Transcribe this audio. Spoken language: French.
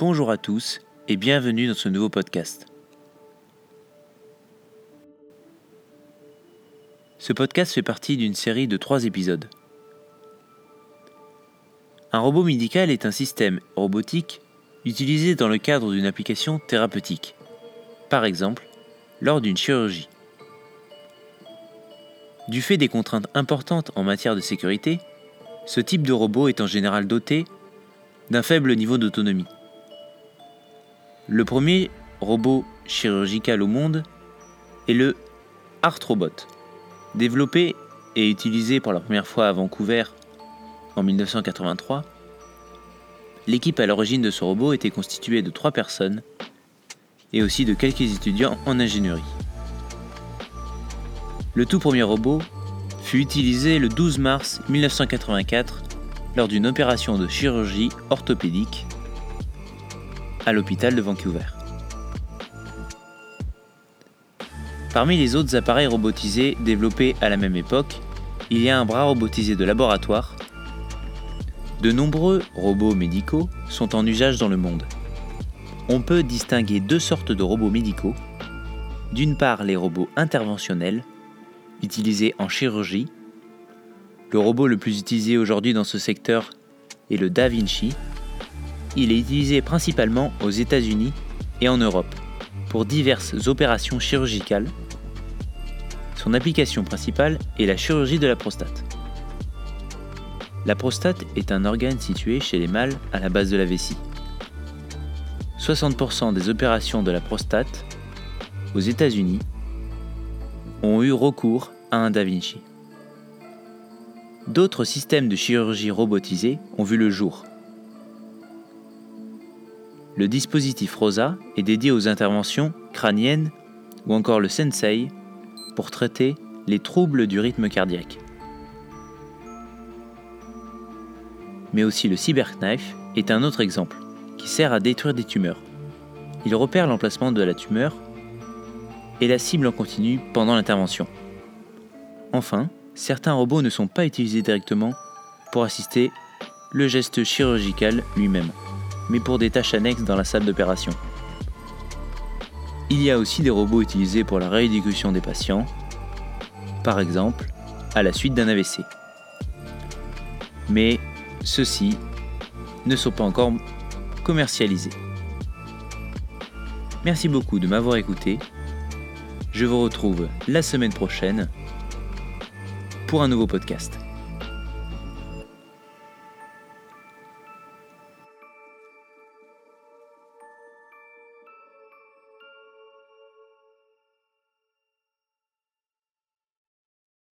Bonjour à tous et bienvenue dans ce nouveau podcast. Ce podcast fait partie d'une série de trois épisodes. Un robot médical est un système robotique utilisé dans le cadre d'une application thérapeutique, par exemple lors d'une chirurgie. Du fait des contraintes importantes en matière de sécurité, ce type de robot est en général doté d'un faible niveau d'autonomie. Le premier robot chirurgical au monde est le Arthrobot, développé et utilisé pour la première fois à Vancouver en 1983. L'équipe à l'origine de ce robot était constituée de trois personnes et aussi de quelques étudiants en ingénierie. Le tout premier robot fut utilisé le 12 mars 1984 lors d'une opération de chirurgie orthopédique à l'hôpital de Vancouver. Parmi les autres appareils robotisés développés à la même époque, il y a un bras robotisé de laboratoire. De nombreux robots médicaux sont en usage dans le monde. On peut distinguer deux sortes de robots médicaux. D'une part les robots interventionnels, utilisés en chirurgie. Le robot le plus utilisé aujourd'hui dans ce secteur est le Da Vinci, il est utilisé principalement aux États-Unis et en Europe pour diverses opérations chirurgicales. Son application principale est la chirurgie de la prostate. La prostate est un organe situé chez les mâles à la base de la vessie. 60% des opérations de la prostate aux États-Unis ont eu recours à un Da Vinci. D'autres systèmes de chirurgie robotisés ont vu le jour, le dispositif ROSA est dédié aux interventions crâniennes ou encore le Sensei pour traiter les troubles du rythme cardiaque. Mais aussi le Cyberknife est un autre exemple qui sert à détruire des tumeurs. Il repère l'emplacement de la tumeur et la cible en continu pendant l'intervention. Enfin, certains robots ne sont pas utilisés directement pour assister le geste chirurgical lui-même mais pour des tâches annexes dans la salle d'opération. Il y a aussi des robots utilisés pour la rééducation des patients, par exemple à la suite d'un AVC. Mais ceux-ci ne sont pas encore commercialisés. Merci beaucoup de m'avoir écouté. Je vous retrouve la semaine prochaine pour un nouveau podcast.